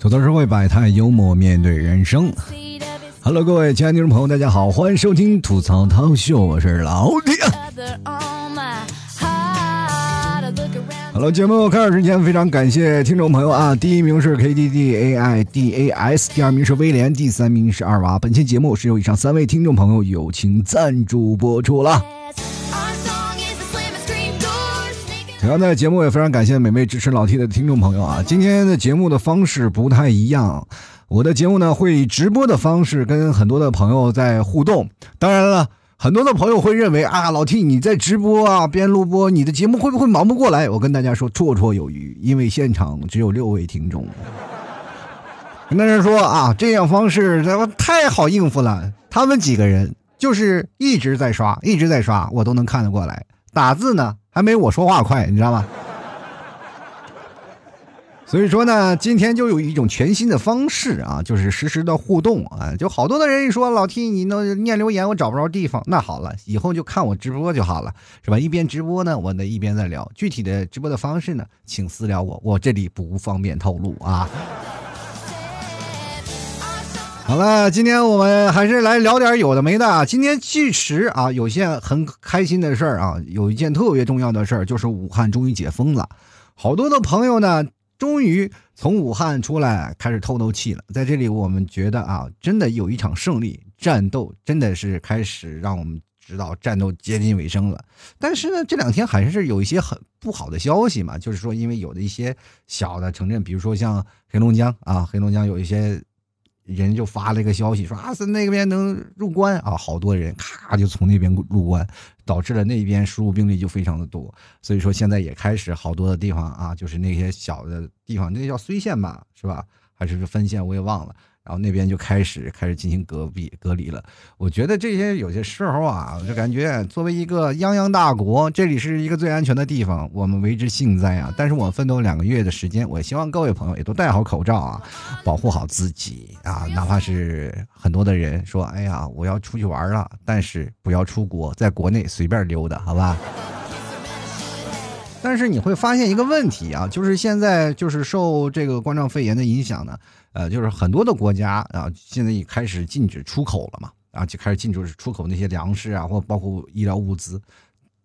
吐槽社会百态，幽默面对人生。Hello，各位亲爱的听众朋友，大家好，欢迎收听吐槽涛秀，我是老铁。Hello，节目开始之前，非常感谢听众朋友啊！第一名是 K D D A I D A S，第二名是威廉，第三名是二娃。本期节目是由以上三位听众朋友友情赞助播出了。同样的节目也非常感谢每位支持老 T 的听众朋友啊！今天的节目的方式不太一样，我的节目呢会以直播的方式跟很多的朋友在互动。当然了，很多的朋友会认为啊，老 T 你在直播啊边录播，你的节目会不会忙不过来？我跟大家说绰绰有余，因为现场只有六位听众。跟大家说啊，这样方式他妈太好应付了，他们几个人就是一直在刷，一直在刷，我都能看得过来。打字呢？还没我说话快，你知道吗？所以说呢，今天就有一种全新的方式啊，就是实时的互动啊。就好多的人一说老 T，你那念留言，我找不着地方。那好了，以后就看我直播就好了，是吧？一边直播呢，我呢一边在聊。具体的直播的方式呢，请私聊我，我这里不方便透露啊。好了，今天我们还是来聊点有的没的啊。今天其实啊，有件很开心的事儿啊，有一件特别重要的事儿，就是武汉终于解封了。好多的朋友呢，终于从武汉出来，开始透透气了。在这里，我们觉得啊，真的有一场胜利战斗，真的是开始让我们知道战斗接近尾声了。但是呢，这两天还是有一些很不好的消息嘛，就是说，因为有的一些小的城镇，比如说像黑龙江啊，黑龙江有一些。人就发了一个消息说啊，是那边能入关啊，好多人咔就从那边入关，导致了那边输入病例就非常的多，所以说现在也开始好多的地方啊，就是那些小的地方，那叫睢县吧，是吧？还是分县，我也忘了。然后那边就开始开始进行隔壁隔离了。我觉得这些有些时候啊，我就感觉作为一个泱泱大国，这里是一个最安全的地方，我们为之幸灾啊。但是我奋斗两个月的时间，我希望各位朋友也都戴好口罩啊，保护好自己啊。哪怕是很多的人说，哎呀，我要出去玩了，但是不要出国，在国内随便溜达，好吧？但是你会发现一个问题啊，就是现在就是受这个冠状肺炎的影响呢。呃，就是很多的国家啊，现在也开始禁止出口了嘛，啊，就开始禁止出口那些粮食啊，或包括医疗物资，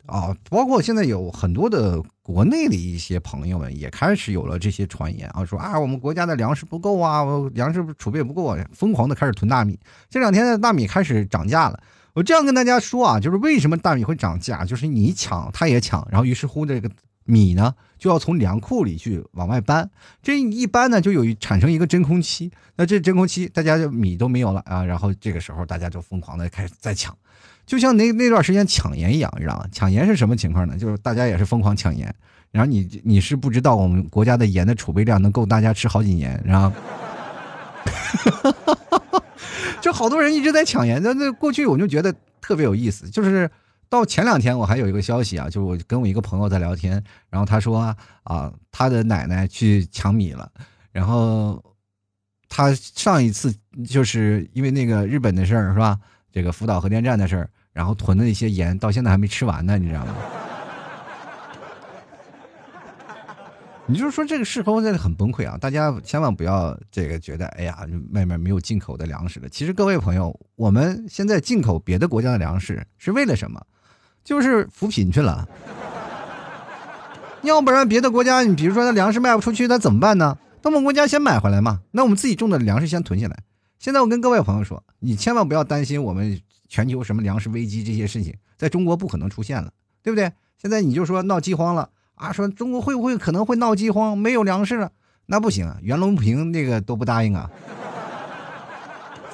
啊，包括现在有很多的国内的一些朋友们也开始有了这些传言啊，说啊，我们国家的粮食不够啊，粮食储备不够啊，疯狂的开始囤大米。这两天的大米开始涨价了，我这样跟大家说啊，就是为什么大米会涨价，就是你抢，他也抢，然后于是乎这个。米呢就要从粮库里去往外搬，这一搬呢就有产生一个真空期，那这真空期大家就米都没有了啊，然后这个时候大家就疯狂的开始在抢，就像那那段时间抢盐一样，你知道吗？抢盐是什么情况呢？就是大家也是疯狂抢盐，然后你你是不知道我们国家的盐的储备量能够大家吃好几年，然后，就好多人一直在抢盐，那那过去我就觉得特别有意思，就是。到前两天，我还有一个消息啊，就是我跟我一个朋友在聊天，然后他说啊，他的奶奶去抢米了，然后他上一次就是因为那个日本的事儿是吧？这个福岛核电站的事儿，然后囤的一些盐到现在还没吃完呢，你知道吗？你就是说这个事后真的很崩溃啊！大家千万不要这个觉得，哎呀，外面没有进口的粮食了。其实各位朋友，我们现在进口别的国家的粮食是为了什么？就是扶贫去了，要不然别的国家，你比如说那粮食卖不出去，那怎么办呢？那我们国家先买回来嘛，那我们自己种的粮食先囤下来。现在我跟各位朋友说，你千万不要担心我们全球什么粮食危机这些事情，在中国不可能出现了，对不对？现在你就说闹饥荒了啊，说中国会不会可能会闹饥荒，没有粮食了？那不行啊，袁隆平那个都不答应啊。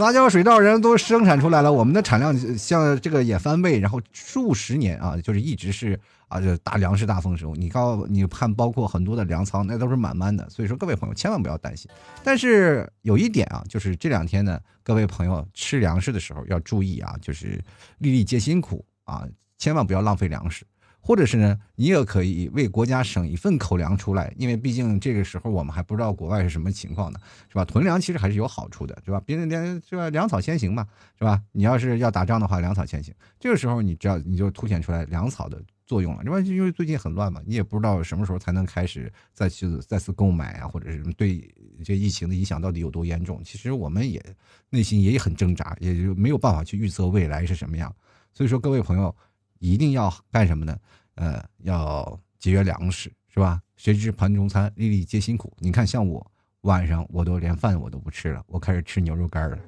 杂交水稻人都生产出来了，我们的产量像这个也翻倍，然后数十年啊，就是一直是啊，就大粮食大丰收。你告你看，包括很多的粮仓，那都是满满的。所以说，各位朋友千万不要担心。但是有一点啊，就是这两天呢，各位朋友吃粮食的时候要注意啊，就是粒粒皆辛苦啊，千万不要浪费粮食。或者是呢，你也可以为国家省一份口粮出来，因为毕竟这个时候我们还不知道国外是什么情况呢，是吧？囤粮其实还是有好处的，是吧？别人粮是吧？粮草先行嘛，是吧？你要是要打仗的话，粮草先行。这个时候你只要你就凸显出来粮草的作用了，这吧？因为最近很乱嘛，你也不知道什么时候才能开始再去再次购买啊，或者是对这疫情的影响到底有多严重？其实我们也内心也很挣扎，也就没有办法去预测未来是什么样。所以说，各位朋友一定要干什么呢？呃，要节约粮食，是吧？谁知盘中餐，粒粒皆辛苦。你看，像我晚上我都连饭我都不吃了，我开始吃牛肉干了。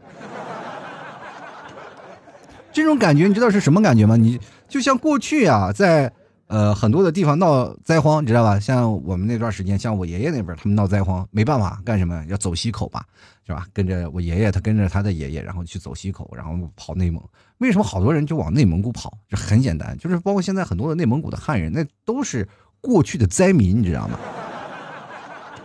这种感觉你知道是什么感觉吗？你就像过去啊，在呃很多的地方闹灾荒，你知道吧？像我们那段时间，像我爷爷那边，他们闹灾荒，没办法，干什么？要走西口吧，是吧？跟着我爷爷，他跟着他的爷爷，然后去走西口，然后跑内蒙。为什么好多人就往内蒙古跑？这很简单，就是包括现在很多的内蒙古的汉人，那都是过去的灾民，你知道吗？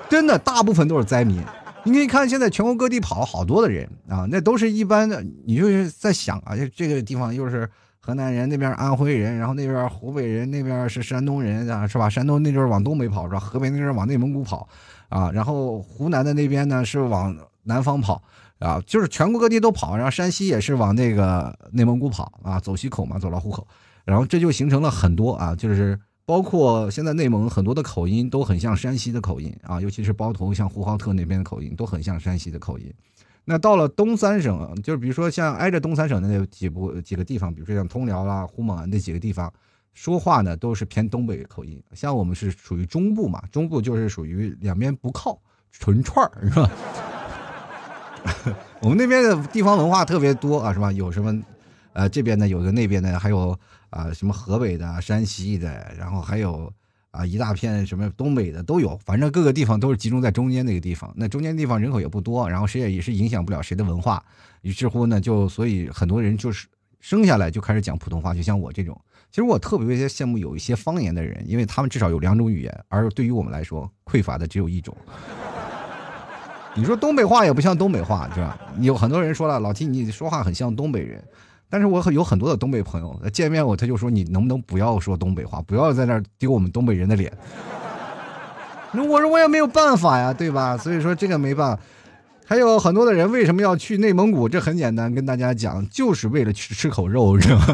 真的，大部分都是灾民。你可以看，现在全国各地跑了好多的人啊，那都是一般的。你就是在想啊，这个地方又是河南人，那边安徽人，然后那边湖北人，那边是山东人啊，是吧？山东那阵往东北跑是吧？河北那阵往内蒙古跑啊，然后湖南的那边呢是往南方跑啊，就是全国各地都跑。然后山西也是往那个内蒙古跑啊，走西口嘛，走到虎口，然后这就形成了很多啊，就是。包括现在内蒙很多的口音都很像山西的口音啊，尤其是包头像呼和浩特那边的口音都很像山西的口音。那到了东三省，就是比如说像挨着东三省的那几部几个地方，比如说像通辽啦、呼蒙那几个地方，说话呢都是偏东北口音。像我们是属于中部嘛，中部就是属于两边不靠，纯串儿是吧？我们那边的地方文化特别多啊，是吧？有什么，呃，这边的有个，那边的还有。啊，什么河北的、山西的，然后还有啊一大片什么东北的都有，反正各个地方都是集中在中间那个地方。那中间地方人口也不多，然后谁也也是影响不了谁的文化。于是乎呢，就所以很多人就是生下来就开始讲普通话，就像我这种。其实我特别羡慕有一些方言的人，因为他们至少有两种语言，而对于我们来说匮乏的只有一种。你说东北话也不像东北话，是吧？有很多人说了，老提你说话很像东北人。但是我有很多的东北朋友，见面我他就说你能不能不要说东北话，不要在那丢我们东北人的脸。那我说我也没有办法呀，对吧？所以说这个没办法。还有很多的人为什么要去内蒙古？这很简单，跟大家讲，就是为了去吃口肉，是吧？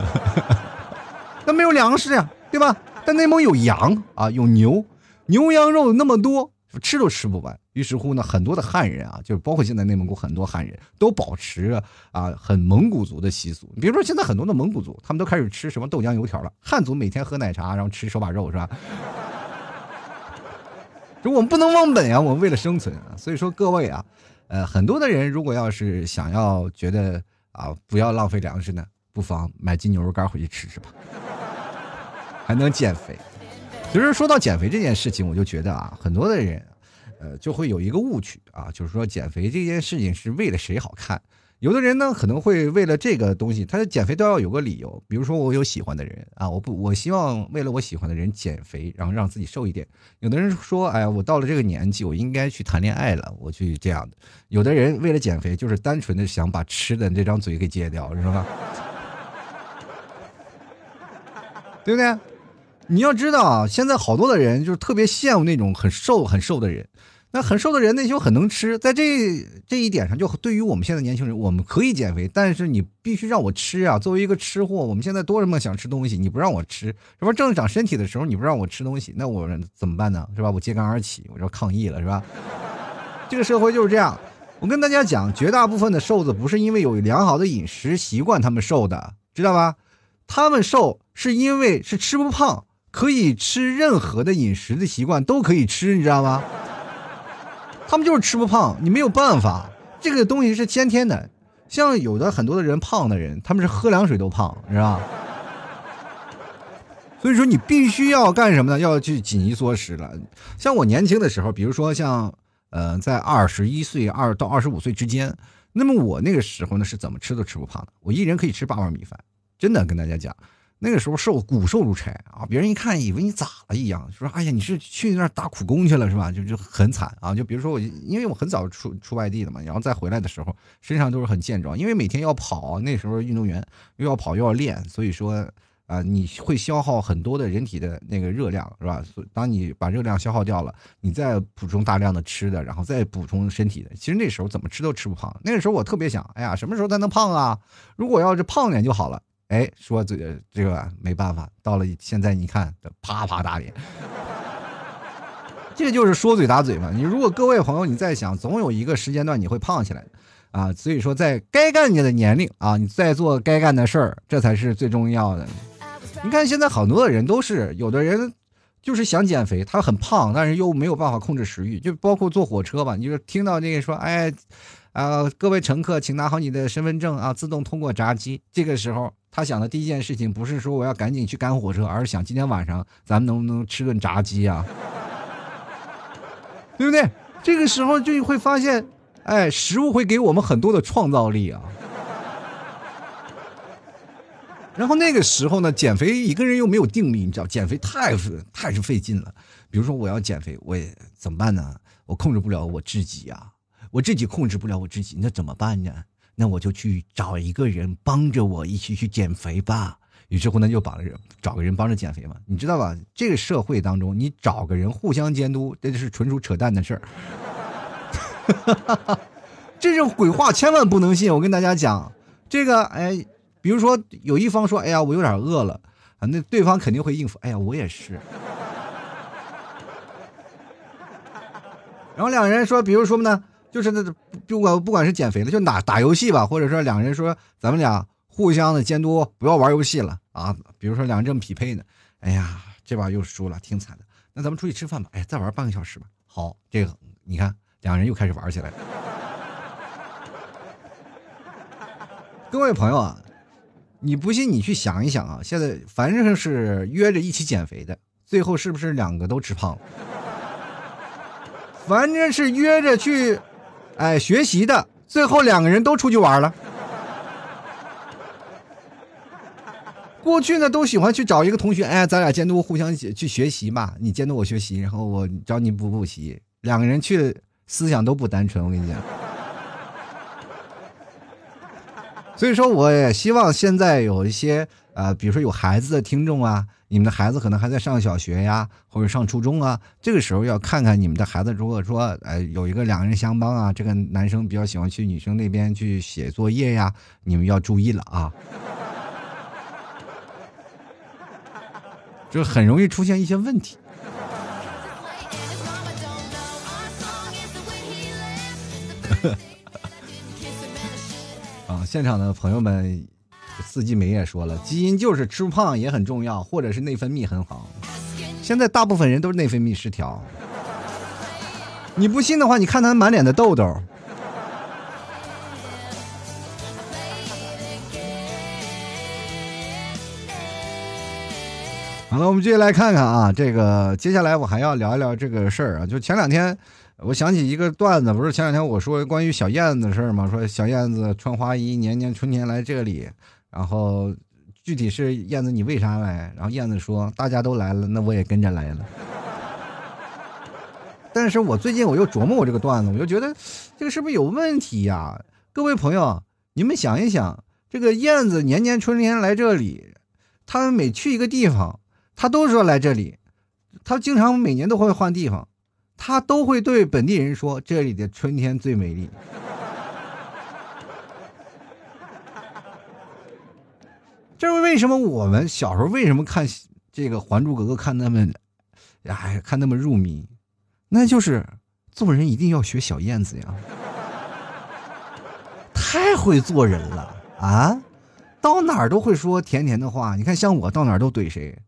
那没有粮食呀，对吧？但内蒙有羊啊，有牛，牛羊肉那么多。吃都吃不完，于是乎呢，很多的汉人啊，就是包括现在内蒙古很多汉人都保持啊很蒙古族的习俗。比如说现在很多的蒙古族，他们都开始吃什么豆浆油条了。汉族每天喝奶茶，然后吃手把肉，是吧？就我们不能忘本呀，我们为了生存啊。所以说各位啊，呃，很多的人如果要是想要觉得啊不要浪费粮食呢，不妨买斤牛肉干回去吃吃吧，还能减肥。其实说到减肥这件事情，我就觉得啊，很多的人，呃，就会有一个误区啊，就是说减肥这件事情是为了谁好看。有的人呢，可能会为了这个东西，他减肥都要有个理由。比如说，我有喜欢的人啊，我不，我希望为了我喜欢的人减肥，然后让自己瘦一点。有的人说，哎呀，我到了这个年纪，我应该去谈恋爱了，我去这样的。有的人为了减肥，就是单纯的想把吃的这张嘴给戒掉，是吧？对不对？你要知道啊，现在好多的人就是特别羡慕那种很瘦很瘦的人，那很瘦的人那就很能吃，在这这一点上，就对于我们现在年轻人，我们可以减肥，但是你必须让我吃啊！作为一个吃货，我们现在多么想吃东西，你不让我吃，是吧？正长身体的时候你不让我吃东西，那我怎么办呢？是吧？我揭竿而起，我就抗议了，是吧？这个社会就是这样。我跟大家讲，绝大部分的瘦子不是因为有良好的饮食习惯他们瘦的，知道吧？他们瘦是因为是吃不胖。可以吃任何的饮食的习惯都可以吃，你知道吗？他们就是吃不胖，你没有办法，这个东西是先天的。像有的很多的人胖的人，他们是喝凉水都胖，知道吧？所以说你必须要干什么呢？要去紧衣缩食了。像我年轻的时候，比如说像呃，在二十一岁二到二十五岁之间，那么我那个时候呢是怎么吃都吃不胖的，我一人可以吃八碗米饭，真的跟大家讲。那个时候瘦骨瘦如柴啊，别人一看以为你咋了一样，说哎呀你是去那儿打苦工去了是吧？就就很惨啊。就比如说我，因为我很早出出外地的嘛，然后再回来的时候身上都是很健壮，因为每天要跑，那时候运动员又要跑又要练，所以说啊你会消耗很多的人体的那个热量是吧所？当你把热量消耗掉了，你再补充大量的吃的，然后再补充身体的，其实那时候怎么吃都吃不胖。那个时候我特别想，哎呀什么时候才能胖啊？如果要是胖点就好了。哎，说这个这个没办法，到了现在你看，啪啪打脸。这就是说嘴打嘴嘛。你如果各位朋友你在想，总有一个时间段你会胖起来的啊。所以说，在该干你的年龄啊，你在做该干的事儿，这才是最重要的。你看现在很多的人都是，有的人就是想减肥，他很胖，但是又没有办法控制食欲。就包括坐火车吧，你就听到那个说，哎，啊，各位乘客，请拿好你的身份证啊，自动通过闸机。这个时候，他想的第一件事情不是说我要赶紧去赶火车，而是想今天晚上咱们能不能吃顿炸鸡啊？对不对？这个时候就会发现，哎，食物会给我们很多的创造力啊。然后那个时候呢，减肥一个人又没有定力，你知道，减肥太费太是费劲了。比如说我要减肥，我也怎么办呢？我控制不了我自己呀，我自己控制不了我自己，那怎么办呢？那我就去找一个人帮着我一起去减肥吧。于是乎呢，就把人找个人帮着减肥嘛，你知道吧？这个社会当中，你找个人互相监督，这就是纯属扯淡的事儿。这种鬼话千万不能信！我跟大家讲，这个哎，比如说有一方说：“哎呀，我有点饿了。”啊，那对方肯定会应付：“哎呀，我也是。”然后两人说：“比如说呢，就是那不管不管是减肥的，就打打游戏吧，或者说两个人说咱们俩。”互相的监督，不要玩游戏了啊！比如说两人正匹配呢，哎呀，这把又输了，挺惨的。那咱们出去吃饭吧，哎，再玩半个小时吧。好，这个你看，两人又开始玩起来了。各位朋友啊，你不信你去想一想啊，现在反正是约着一起减肥的，最后是不是两个都吃胖了？反正是约着去，哎，学习的，最后两个人都出去玩了。过去呢，都喜欢去找一个同学，哎，咱俩监督互相去学习嘛。你监督我学习，然后我找你补补习。两个人去，思想都不单纯。我跟你讲，所以说，我也希望现在有一些呃，比如说有孩子的听众啊，你们的孩子可能还在上小学呀，或者上初中啊，这个时候要看看你们的孩子，如果说呃有一个两个人相帮啊，这个男生比较喜欢去女生那边去写作业呀，你们要注意了啊。就很容易出现一些问题。啊，现场的朋友们，四季梅也说了，基因就是吃不胖也很重要，或者是内分泌很好。现在大部分人都是内分泌失调，你不信的话，你看他满脸的痘痘。好了，我们继续来看看啊，这个接下来我还要聊一聊这个事儿啊。就前两天，我想起一个段子，不是前两天我说关于小燕子的事儿吗？说小燕子穿花衣，年年春天来这里，然后具体是燕子你为啥来？然后燕子说大家都来了，那我也跟着来了。但是我最近我又琢磨我这个段子，我就觉得这个是不是有问题呀？各位朋友，你们想一想，这个燕子年年春天来这里，他每去一个地方。他都说来这里，他经常每年都会换地方，他都会对本地人说这里的春天最美丽。这是为什么？我们小时候为什么看这个《还珠格格》看那么，哎，看那么入迷？那就是做人一定要学小燕子呀，太会做人了啊！到哪儿都会说甜甜的话。你看，像我到哪儿都怼谁。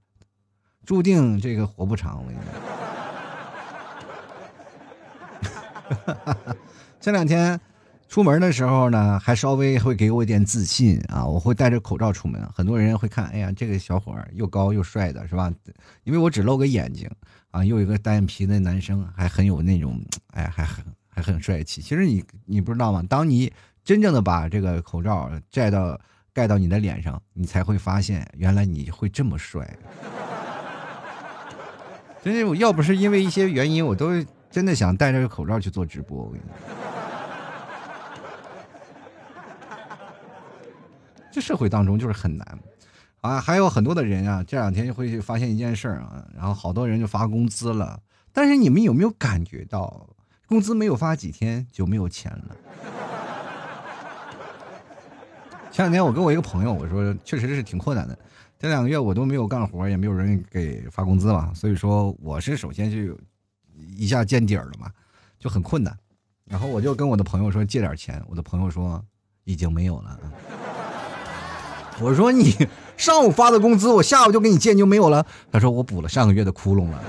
注定这个活不长，了。这两天出门的时候呢，还稍微会给我一点自信啊！我会戴着口罩出门，很多人会看，哎呀，这个小伙儿又高又帅的，是吧？因为我只露个眼睛啊，又一个单眼皮的男生，还很有那种，哎，还很还很帅气。其实你你不知道吗？当你真正的把这个口罩摘到盖到你的脸上，你才会发现，原来你会这么帅。真的，我要不是因为一些原因，我都真的想戴着口罩去做直播。我跟你说这社会当中就是很难啊！还有很多的人啊，这两天就会发现一件事儿啊，然后好多人就发工资了，但是你们有没有感觉到，工资没有发几天就没有钱了？前两天我跟我一个朋友我说，确实是挺困难的，这两个月我都没有干活，也没有人给发工资嘛，所以说我是首先就一下见底儿了嘛，就很困难。然后我就跟我的朋友说借点钱，我的朋友说已经没有了。我说你上午发的工资，我下午就给你借，你就没有了。他说我补了上个月的窟窿了。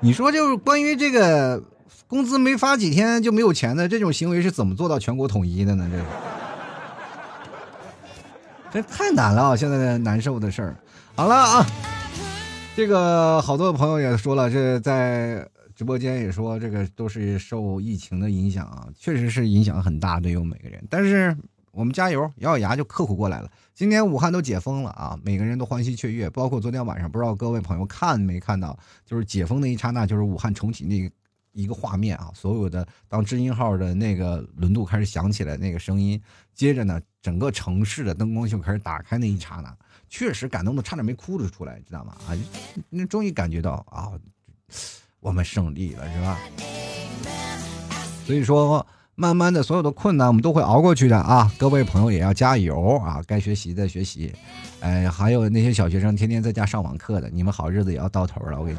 你说就是关于这个工资没发几天就没有钱的这种行为是怎么做到全国统一的呢？这个这太难了，现在的难受的事儿。好了啊，这个好多朋友也说了，这在。直播间也说这个都是受疫情的影响啊，确实是影响很大，对于每个人。但是我们加油，咬咬牙就克服过来了。今天武汉都解封了啊，每个人都欢喜雀跃。包括昨天晚上，不知道各位朋友看没看到，就是解封那一刹那，就是武汉重启那一个画面啊，所有的当知音号的那个轮渡开始响起来那个声音，接着呢，整个城市的灯光就开始打开那一刹那，确实感动的差点没哭着出来，知道吗？啊，那终于感觉到啊。我们胜利了，是吧？所以说，慢慢的，所有的困难我们都会熬过去的啊！各位朋友也要加油啊！该学习的学习，哎，还有那些小学生天天在家上网课的，你们好日子也要到头了，我跟你。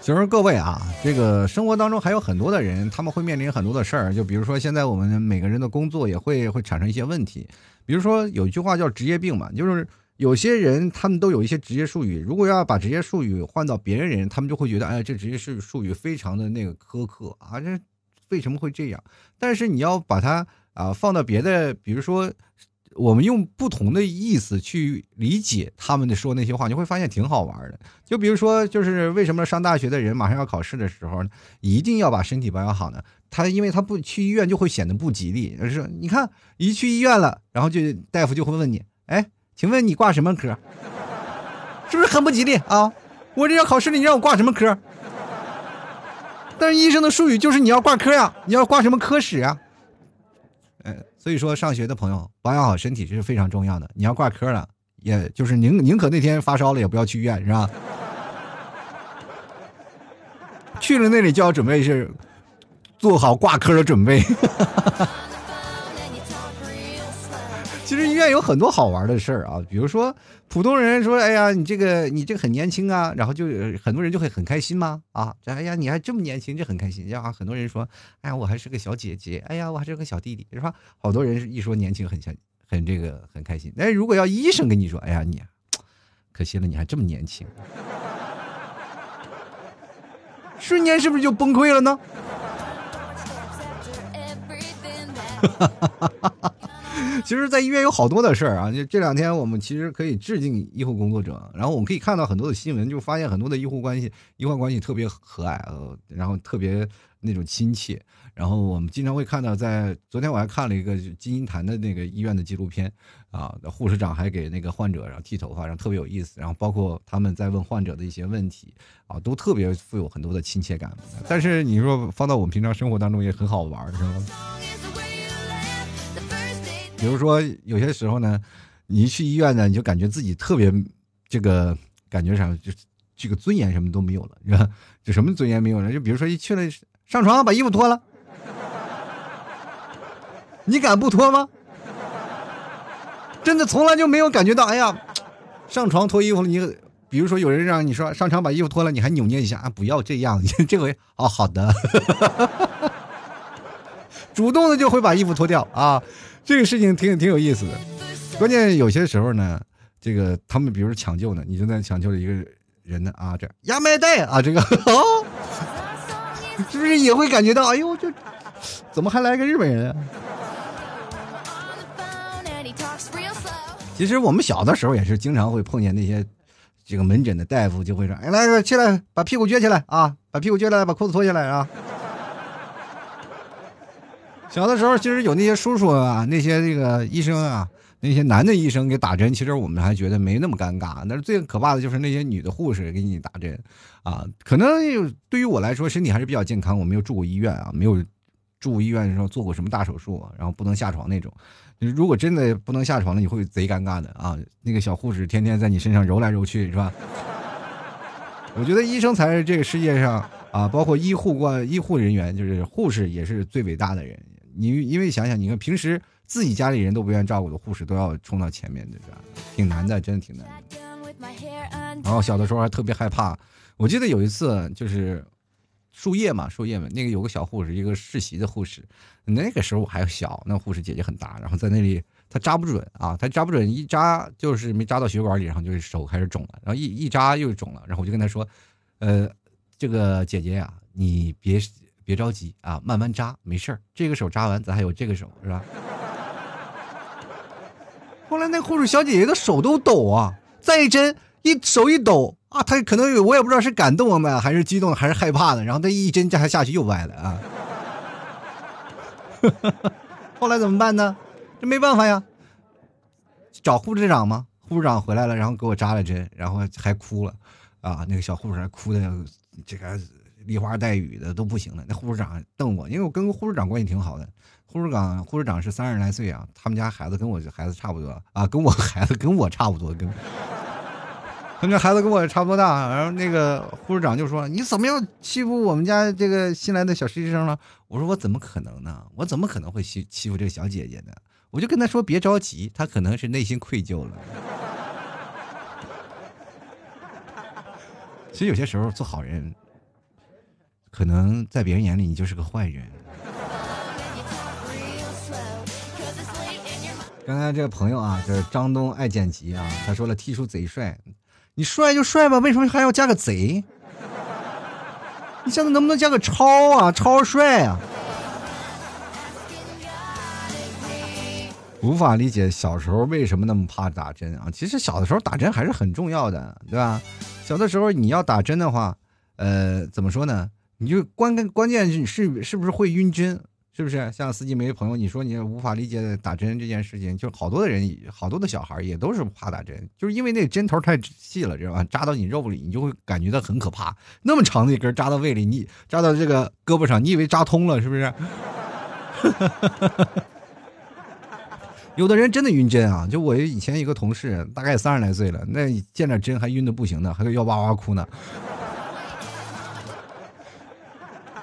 其实各位啊，这个生活当中还有很多的人，他们会面临很多的事儿，就比如说现在我们每个人的工作也会会产生一些问题，比如说有一句话叫职业病嘛，就是。有些人他们都有一些职业术语，如果要把职业术语换到别人人，他们就会觉得，哎，这职业术术语非常的那个苛刻啊，这为什么会这样？但是你要把它啊放到别的，比如说我们用不同的意思去理解他们的说那些话，你会发现挺好玩的。就比如说，就是为什么上大学的人马上要考试的时候，一定要把身体保养好呢？他因为他不去医院就会显得不吉利。就是你看一去医院了，然后就大夫就会问你，哎。请问你挂什么科？是不是很不吉利啊？我这要考试了，你让我挂什么科？但是医生的术语就是你要挂科呀，你要挂什么科室啊？呃，所以说上学的朋友保养好身体是非常重要的。你要挂科了，也就是宁宁可那天发烧了也不要去医院，是吧？去了那里就要准备是做好挂科的准备。其实医院有很多好玩的事儿啊，比如说普通人说：“哎呀，你这个你这个很年轻啊。”然后就很多人就会很开心吗？啊，这哎呀，你还这么年轻，这很开心。啊，很多人说：“哎呀，我还是个小姐姐。”哎呀，我还是个小弟弟，是吧？好多人一说年轻，很像很这个很开心。但是，如果要医生跟你说：“哎呀，你可惜了，你还这么年轻。”瞬间是不是就崩溃了呢？其实，在医院有好多的事儿啊！就这两天，我们其实可以致敬医护工作者。然后我们可以看到很多的新闻，就发现很多的医护关系、医患关系特别和蔼，呃，然后特别那种亲切。然后我们经常会看到，在昨天我还看了一个金银潭的那个医院的纪录片，啊，护士长还给那个患者然后剃头发，然后特别有意思。然后包括他们在问患者的一些问题，啊，都特别富有很多的亲切感。但是你说放到我们平常生活当中也很好玩，是吗？比如说，有些时候呢，你去医院呢，你就感觉自己特别这个感觉上就这个尊严什么都没有了，是吧？就什么尊严没有了？就比如说一去了，上床把衣服脱了，你敢不脱吗？真的从来就没有感觉到，哎呀，上床脱衣服了，你比如说有人让你说上床把衣服脱了，你还扭捏一下啊，不要这样，你 这回哦，好的，主动的就会把衣服脱掉啊。这个事情挺挺有意思的，关键有些时候呢，这个他们比如说抢救呢，你正在抢救一个人呢啊，这压麦袋啊，这个 哦，是不是也会感觉到，哎呦，这怎么还来个日本人啊？其实我们小的时候也是经常会碰见那些这个门诊的大夫，就会说，哎，来起来，把屁股撅起来啊，把屁股撅起来，把裤子脱下来啊。小的时候，其实有那些叔叔啊，那些这个医生啊，那些男的医生给打针，其实我们还觉得没那么尴尬。但是最可怕的就是那些女的护士给你打针，啊，可能对于我来说身体还是比较健康，我没有住过医院啊，没有住医院的时候做过什么大手术，然后不能下床那种。如果真的不能下床了，你会贼尴尬的啊！那个小护士天天在你身上揉来揉去，是吧？我觉得医生才是这个世界上。啊，包括医护官、医护人员，就是护士也是最伟大的人。你因为想想，你看平时自己家里人都不愿意照顾的护士，都要冲到前面，对吧？挺难的，真的挺难的。然后小的时候还特别害怕，我记得有一次就是输液嘛，输液嘛，那个有个小护士，一个实习的护士，那个时候我还小，那护士姐姐很大，然后在那里她扎不准啊，她扎不准，一扎就是没扎到血管里，然后就是手开始肿了，然后一一扎又肿了，然后我就跟她说，呃，这个姐姐呀，你别别着急啊，慢慢扎，没事儿，这个手扎完，咱还有这个手，是吧？后来那护士小姐姐的手都抖啊，再一针。一手一抖啊，她可能有我也不知道是感动的还是激动还是害怕的，然后她一针扎下去又歪了啊。后来怎么办呢？这没办法呀，找护士长吗。护士长回来了，然后给我扎了针，然后还哭了啊。那个小护士还哭的这个梨花带雨的都不行了。那护士长瞪我，因为我跟护士长关系挺好的。护士长护士长是三十来岁啊，他们家孩子跟我孩子差不多啊，跟我 孩子跟我差不多跟。他们家孩子跟我差不多大，然后那个护士长就说：“你怎么又欺负我们家这个新来的小实习生了？”我说：“我怎么可能呢？我怎么可能会欺欺负这个小姐姐呢？”我就跟他说：“别着急，他可能是内心愧疚了。”其实有些时候做好人，可能在别人眼里你就是个坏人。刚才这个朋友啊，就是张东爱剪辑啊，他说了 T 叔贼帅。你帅就帅吧，为什么还要加个贼？你下次能不能加个超啊？超帅啊！无法理解小时候为什么那么怕打针啊？其实小的时候打针还是很重要的，对吧？小的时候你要打针的话，呃，怎么说呢？你就关关关键是是是不是会晕针？是不是像司机没朋友？你说你无法理解打针这件事情，就好多的人，好多的小孩也都是怕打针，就是因为那针头太细了，知道吧？扎到你肉里，你就会感觉到很可怕。那么长的一根扎到胃里，你扎到这个胳膊上，你以为扎通了是不是？有的人真的晕针啊！就我以前一个同事，大概三十来岁了，那见着针还晕的不行呢，还要哇哇哭呢。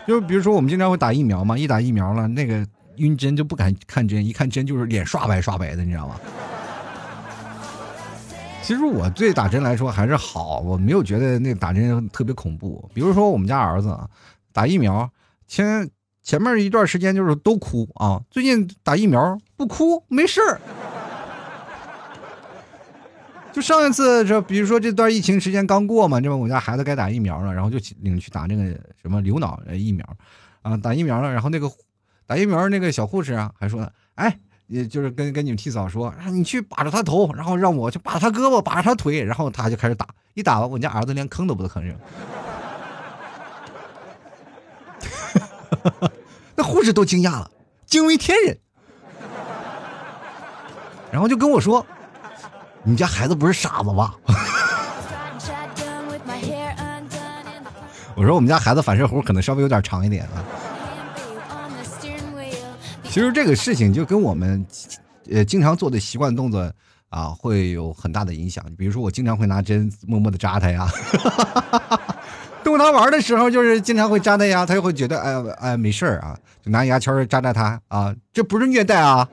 就比如说，我们经常会打疫苗嘛，一打疫苗了，那个晕针就不敢看针，一看针就是脸刷白刷白的，你知道吗？其实我对打针来说还是好，我没有觉得那打针特别恐怖。比如说我们家儿子打疫苗，前前面一段时间就是都哭啊，最近打疫苗不哭，没事儿。就上一次，这比如说这段疫情时间刚过嘛，这不我家孩子该打疫苗了，然后就领去打那个什么流脑疫苗，啊，打疫苗了，然后那个打疫苗那个小护士啊，还说，哎，也就是跟跟你们替嫂说，你去把着他头，然后让我去把着他胳膊，把着他腿，然后他就开始打，一打完，我家儿子连吭都不吭声，那护士都惊讶了，惊为天人，然后就跟我说。你家孩子不是傻子吧？我说我们家孩子反射弧可能稍微有点长一点啊。其实这个事情就跟我们呃经常做的习惯动作啊会有很大的影响。比如说我经常会拿针默默的扎他呀，逗他玩的时候就是经常会扎他呀，他就会觉得哎哎没事儿啊，就拿牙签扎扎他啊，这不是虐待啊。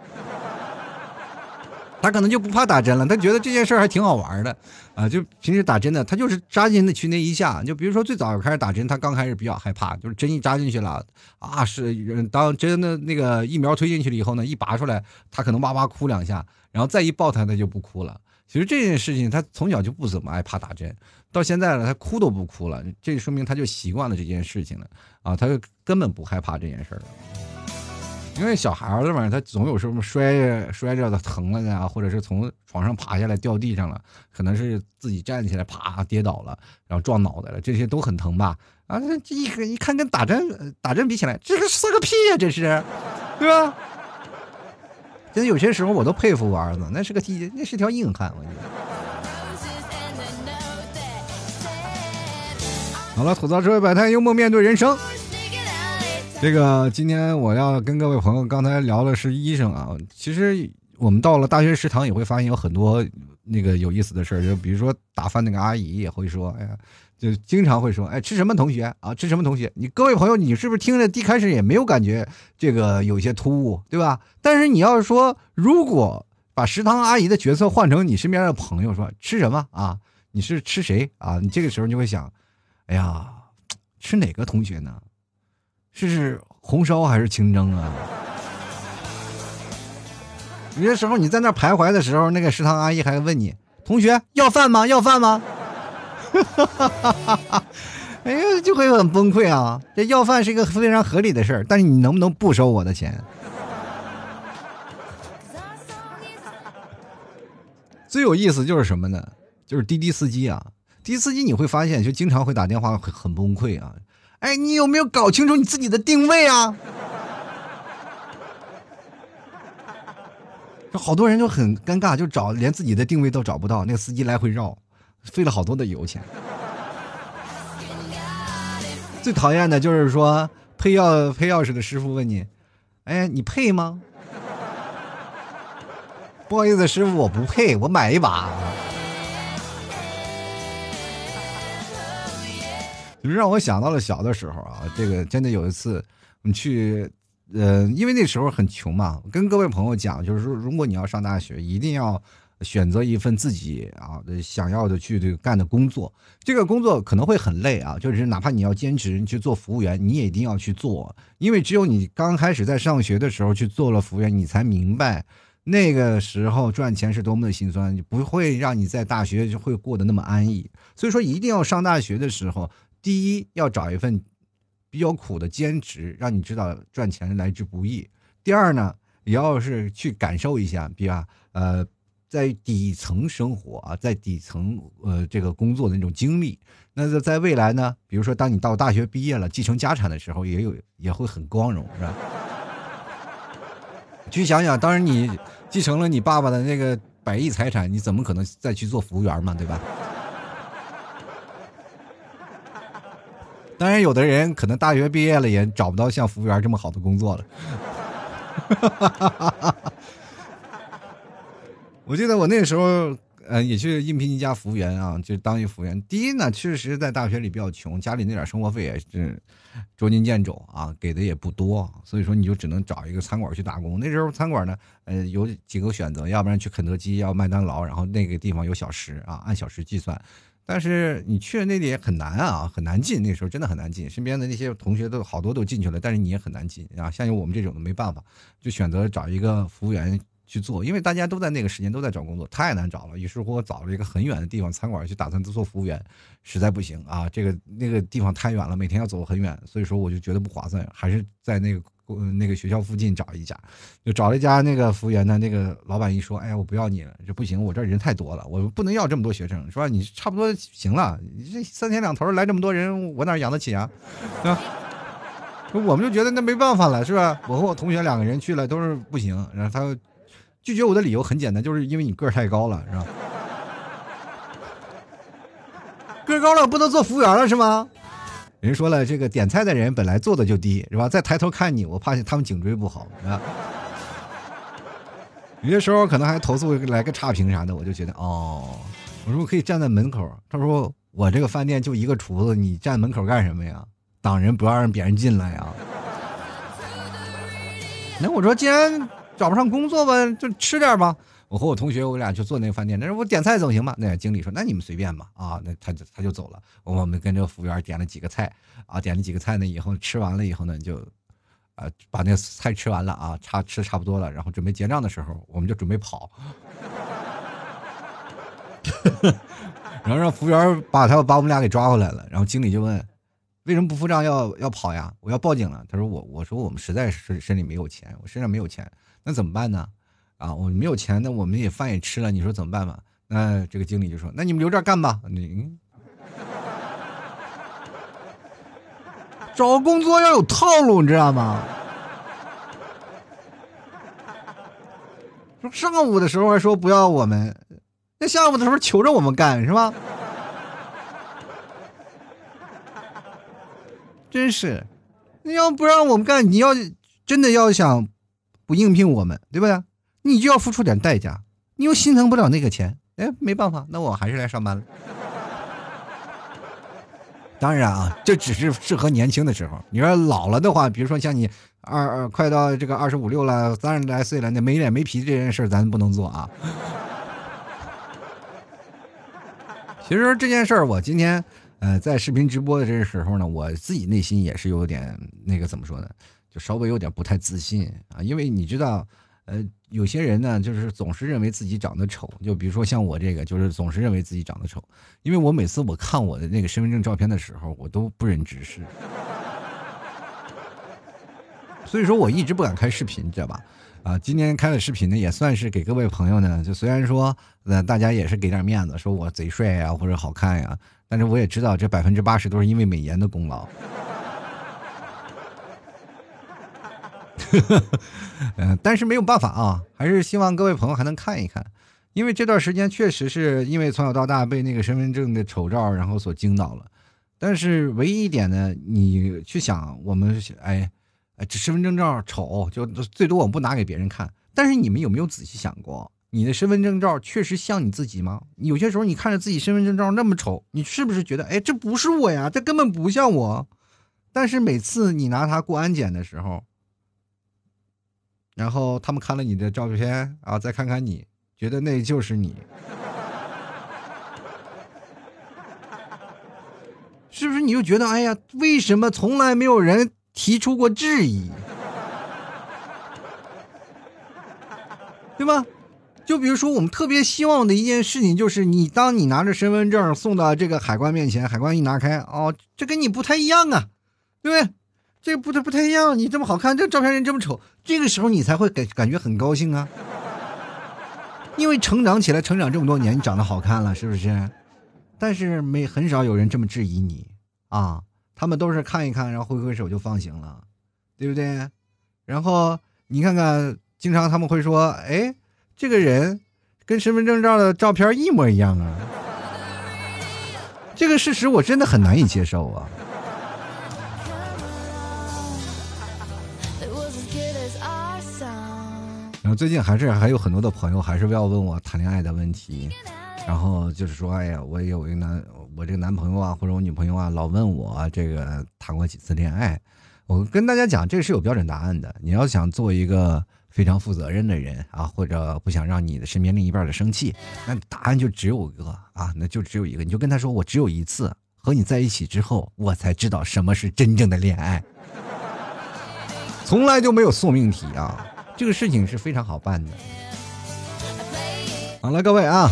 他可能就不怕打针了，他觉得这件事还挺好玩的，啊，就平时打针的，他就是扎进那去那一下，就比如说最早开始打针，他刚开始比较害怕，就是针一扎进去了，啊，是当针的那个疫苗推进去了以后呢，一拔出来，他可能哇哇哭两下，然后再一抱他，他就不哭了。其实这件事情他从小就不怎么爱怕打针，到现在了，他哭都不哭了，这说明他就习惯了这件事情了，啊，他就根本不害怕这件事了。因为小孩子嘛，他总有什么摔摔着的疼了呀，或者是从床上爬下来掉地上了，可能是自己站起来啪跌倒了，然后撞脑袋了，这些都很疼吧？啊，这一一看跟打针打针比起来，这个算个屁呀，这是，对吧？真的有些时候我都佩服我儿子，那是个替，那是条硬汉，我觉得。好了，吐槽社会百态，幽默面对人生。这个今天我要跟各位朋友刚才聊的是医生啊，其实我们到了大学食堂也会发现有很多那个有意思的事儿，就比如说打饭那个阿姨也会说，哎呀，就经常会说，哎，吃什么同学啊？吃什么同学？你各位朋友，你是不是听着一开始也没有感觉这个有些突兀，对吧？但是你要是说，如果把食堂阿姨的角色换成你身边的朋友，说吃什么啊？你是吃谁啊？你这个时候就会想，哎呀，吃哪个同学呢？是是红烧还是清蒸啊？有些时候你在那徘徊的时候，那个食堂阿姨还问你：“同学要饭吗？要饭吗？” 哎呀，就会很崩溃啊！这要饭是一个非常合理的事儿，但是你能不能不收我的钱？最有意思就是什么呢？就是滴滴司机啊，滴滴司机你会发现，就经常会打电话，很崩溃啊！哎，你有没有搞清楚你自己的定位啊？好多人就很尴尬，就找连自己的定位都找不到，那个司机来回绕，费了好多的油钱。最讨厌的就是说配钥配钥匙的师傅问你：“哎，你配吗？”不好意思，师傅，我不配，我买一把。就是让我想到了小的时候啊，这个真的有一次，我们去。呃，因为那时候很穷嘛，跟各位朋友讲，就是说，如果你要上大学，一定要选择一份自己啊想要的去这个干的工作。这个工作可能会很累啊，就是哪怕你要兼职，你去做服务员，你也一定要去做，因为只有你刚开始在上学的时候去做了服务员，你才明白那个时候赚钱是多么的心酸，不会让你在大学就会过得那么安逸。所以说，一定要上大学的时候，第一要找一份。比较苦的兼职，让你知道赚钱来之不易。第二呢，也要是去感受一下，比方呃，在底层生活啊，在底层呃这个工作的那种经历。那在未来呢，比如说当你到大学毕业了，继承家产的时候，也有也会很光荣，是吧？去想想，当然你继承了你爸爸的那个百亿财产，你怎么可能再去做服务员嘛，对吧？当然，有的人可能大学毕业了也找不到像服务员这么好的工作了。哈哈哈我记得我那时候，呃，也去应聘一家服务员啊，就当一服务员。第一呢，确实在大学里比较穷，家里那点生活费也是捉襟见肘啊，给的也不多，所以说你就只能找一个餐馆去打工。那时候餐馆呢，呃，有几个选择，要不然去肯德基，要麦当劳，然后那个地方有小时啊，按小时计算。但是你去了那里也很难啊，很难进。那时候真的很难进，身边的那些同学都好多都进去了，但是你也很难进啊。像我们这种的没办法，就选择找一个服务员去做，因为大家都在那个时间都在找工作，太难找了。于是乎我找了一个很远的地方餐馆去打算做服务员，实在不行啊，这个那个地方太远了，每天要走很远，所以说我就觉得不划算，还是在那个。嗯，那个学校附近找一家，就找了一家那个服务员呢。那个老板一说：“哎呀，我不要你了，这不行，我这人太多了，我不能要这么多学生，是吧？你差不多行了，你这三天两头来这么多人，我哪养得起啊？啊？我们就觉得那没办法了，是吧？我和我同学两个人去了，都是不行。然后他拒绝我的理由很简单，就是因为你个儿太高了，是吧？个高了不能做服务员了，是吗？”人说了，这个点菜的人本来坐的就低，是吧？再抬头看你，我怕他们颈椎不好，啊。有些时候可能还投诉来个差评啥的，我就觉得哦，我说我可以站在门口。他说我这个饭店就一个厨子，你站门口干什么呀？挡人不让别人进来呀？那我说既然找不上工作吧，就吃点吧。我和我同学，我俩就坐那个饭店。那我点菜总行吧？那经理说：“那你们随便吧。”啊，那他就他就走了。我们跟这个服务员点了几个菜，啊，点了几个菜呢。以后吃完了以后呢，就，啊，把那个菜吃完了啊，差吃差不多了。然后准备结账的时候，我们就准备跑，然后让服务员把他把我们俩给抓回来了。然后经理就问：“为什么不付账要要跑呀？我要报警了。”他说：“我我说我们实在是身里没有钱，我身上没有钱，那怎么办呢？”啊，我没有钱，那我们也饭也吃了，你说怎么办吧？那这个经理就说：“那你们留这儿干吧。”你找工作要有套路，你知道吗？说上午的时候还说不要我们，那下午的时候求着我们干，是吧？真是，你要不让我们干，你要真的要想不应聘我们，对不对？你就要付出点代价，你又心疼不了那个钱，哎，没办法，那我还是来上班了。当然啊，这只是适合年轻的时候。你说老了的话，比如说像你二二快到这个二十五六了，三十来岁了，那没脸没皮这件事咱不能做啊。其实这件事儿，我今天呃在视频直播的这个时候呢，我自己内心也是有点那个怎么说呢，就稍微有点不太自信啊，因为你知道。呃，有些人呢，就是总是认为自己长得丑，就比如说像我这个，就是总是认为自己长得丑，因为我每次我看我的那个身份证照片的时候，我都不忍直视，所以说我一直不敢开视频，知道吧？啊，今天开了视频呢，也算是给各位朋友呢，就虽然说呃大家也是给点面子，说我贼帅呀或者好看呀，但是我也知道这百分之八十都是因为美颜的功劳。嗯，但是没有办法啊，还是希望各位朋友还能看一看，因为这段时间确实是因为从小到大被那个身份证的丑照然后所惊到了。但是唯一一点呢，你去想，我们哎哎，这身份证照丑，就最多我们不拿给别人看。但是你们有没有仔细想过，你的身份证照确实像你自己吗？有些时候你看着自己身份证照那么丑，你是不是觉得哎，这不是我呀，这根本不像我？但是每次你拿它过安检的时候。然后他们看了你的照片啊，再看看你，觉得那就是你，是不是？你就觉得哎呀，为什么从来没有人提出过质疑，对吧？就比如说，我们特别希望的一件事情，就是你当你拿着身份证送到这个海关面前，海关一拿开，哦，这跟你不太一样啊，对不对？这不太不太一样，你这么好看，这照片人这么丑，这个时候你才会感感觉很高兴啊，因为成长起来，成长这么多年，你长得好看了，是不是？但是没很少有人这么质疑你啊，他们都是看一看，然后挥挥手就放行了，对不对？然后你看看，经常他们会说，哎，这个人跟身份证照的照片一模一样啊，这个事实我真的很难以接受啊。然后最近还是还有很多的朋友还是要问我谈恋爱的问题，然后就是说，哎呀，我有一个男，我这个男朋友啊，或者我女朋友啊，老问我这个谈过几次恋爱。我跟大家讲，这是有标准答案的。你要想做一个非常负责任的人啊，或者不想让你的身边另一半的生气，那答案就只有一个啊，那就只有一个，你就跟他说，我只有一次和你在一起之后，我才知道什么是真正的恋爱，从来就没有送命题啊。这个事情是非常好办的。好了，各位啊，